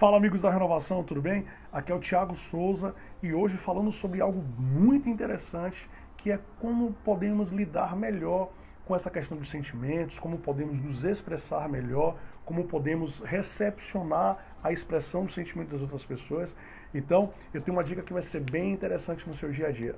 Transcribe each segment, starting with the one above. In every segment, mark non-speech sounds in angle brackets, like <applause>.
Fala amigos da Renovação, tudo bem? Aqui é o Thiago Souza e hoje falando sobre algo muito interessante que é como podemos lidar melhor com essa questão dos sentimentos, como podemos nos expressar melhor, como podemos recepcionar a expressão dos sentimentos das outras pessoas. Então, eu tenho uma dica que vai ser bem interessante no seu dia a dia.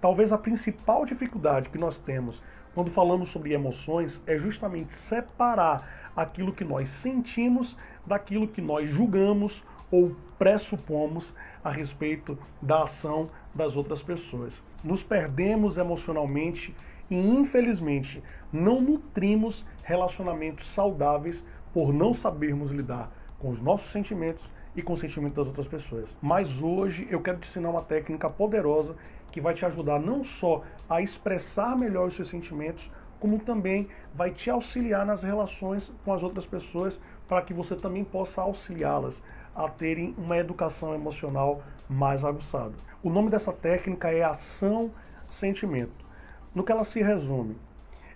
Talvez a principal dificuldade que nós temos quando falamos sobre emoções é justamente separar aquilo que nós sentimos daquilo que nós julgamos ou pressupomos a respeito da ação das outras pessoas. Nos perdemos emocionalmente e, infelizmente, não nutrimos relacionamentos saudáveis por não sabermos lidar com os nossos sentimentos e com o sentimento das outras pessoas. Mas hoje eu quero te ensinar uma técnica poderosa que vai te ajudar não só a expressar melhor os seus sentimentos, como também vai te auxiliar nas relações com as outras pessoas para que você também possa auxiliá-las a terem uma educação emocional mais aguçada. O nome dessa técnica é ação-sentimento. No que ela se resume?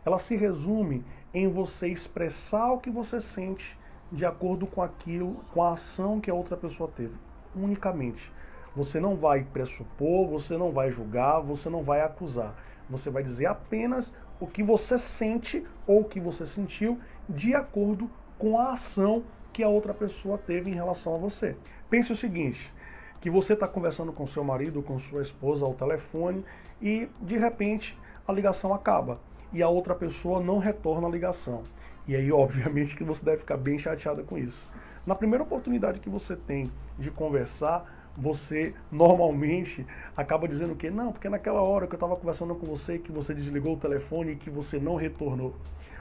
Ela se resume em você expressar o que você sente de acordo com aquilo, com a ação que a outra pessoa teve, unicamente. Você não vai pressupor, você não vai julgar, você não vai acusar. Você vai dizer apenas o que você sente ou o que você sentiu de acordo com a ação que a outra pessoa teve em relação a você. Pense o seguinte: que você está conversando com seu marido, com sua esposa ao telefone e de repente a ligação acaba e a outra pessoa não retorna a ligação. E aí, <laughs> obviamente, que você deve ficar bem chateada com isso. Na primeira oportunidade que você tem de conversar, você normalmente acaba dizendo que não, porque naquela hora que eu estava conversando com você, que você desligou o telefone e que você não retornou.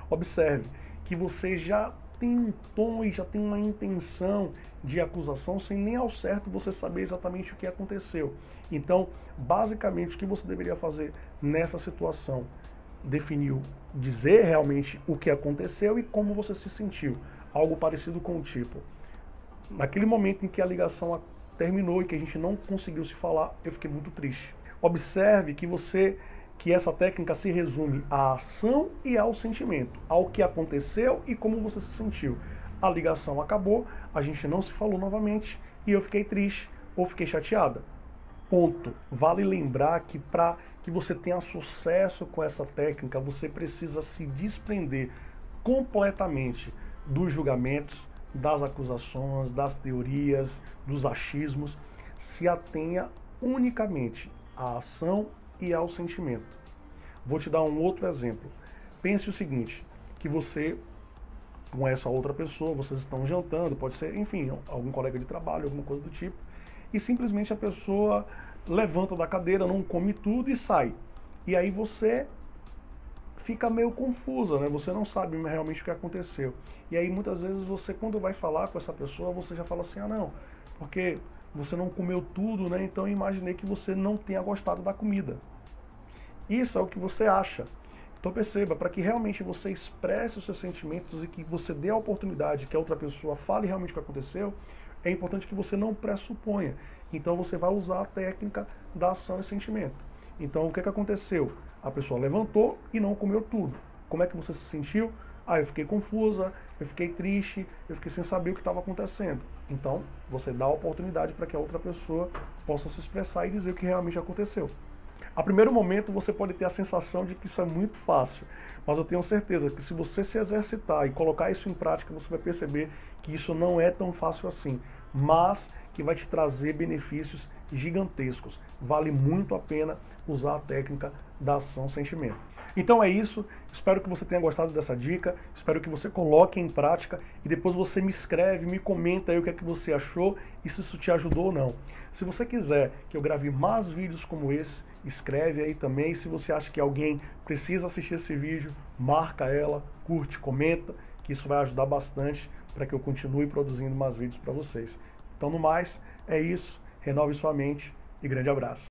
Observe que você já tem um tom e já tem uma intenção de acusação sem nem ao certo você saber exatamente o que aconteceu. Então, basicamente, o que você deveria fazer nessa situação? Definiu dizer realmente o que aconteceu e como você se sentiu. Algo parecido com o tipo. Naquele momento em que a ligação terminou e que a gente não conseguiu se falar, eu fiquei muito triste. Observe que você que essa técnica se resume à ação e ao sentimento, ao que aconteceu e como você se sentiu. A ligação acabou, a gente não se falou novamente e eu fiquei triste ou fiquei chateada. Ponto. Vale lembrar que para que você tenha sucesso com essa técnica, você precisa se desprender completamente dos julgamentos, das acusações, das teorias, dos achismos. Se atenha unicamente à ação e ao sentimento. Vou te dar um outro exemplo. Pense o seguinte, que você com essa outra pessoa, vocês estão jantando, pode ser, enfim, algum colega de trabalho, alguma coisa do tipo, e simplesmente a pessoa levanta da cadeira, não come tudo e sai. E aí você fica meio confusa, né? Você não sabe realmente o que aconteceu. E aí muitas vezes você, quando vai falar com essa pessoa, você já fala assim, ah não, porque você não comeu tudo, né? Então imaginei que você não tenha gostado da comida. Isso é o que você acha. Então perceba, para que realmente você expresse os seus sentimentos e que você dê a oportunidade que a outra pessoa fale realmente o que aconteceu, é importante que você não pressuponha. Então você vai usar a técnica da ação e sentimento. Então o que, que aconteceu? A pessoa levantou e não comeu tudo. Como é que você se sentiu? Ah, eu fiquei confusa, eu fiquei triste, eu fiquei sem saber o que estava acontecendo. Então, você dá a oportunidade para que a outra pessoa possa se expressar e dizer o que realmente aconteceu. A primeiro momento você pode ter a sensação de que isso é muito fácil, mas eu tenho certeza que se você se exercitar e colocar isso em prática, você vai perceber que isso não é tão fácil assim, mas que vai te trazer benefícios gigantescos. Vale muito a pena usar a técnica da ação-sentimento. Então é isso, espero que você tenha gostado dessa dica, espero que você coloque em prática e depois você me escreve, me comenta aí o que é que você achou e se isso te ajudou ou não. Se você quiser que eu grave mais vídeos como esse, escreve aí também. Se você acha que alguém precisa assistir esse vídeo, marca ela, curte, comenta, que isso vai ajudar bastante para que eu continue produzindo mais vídeos para vocês. Então, no mais, é isso. Renove sua mente e grande abraço.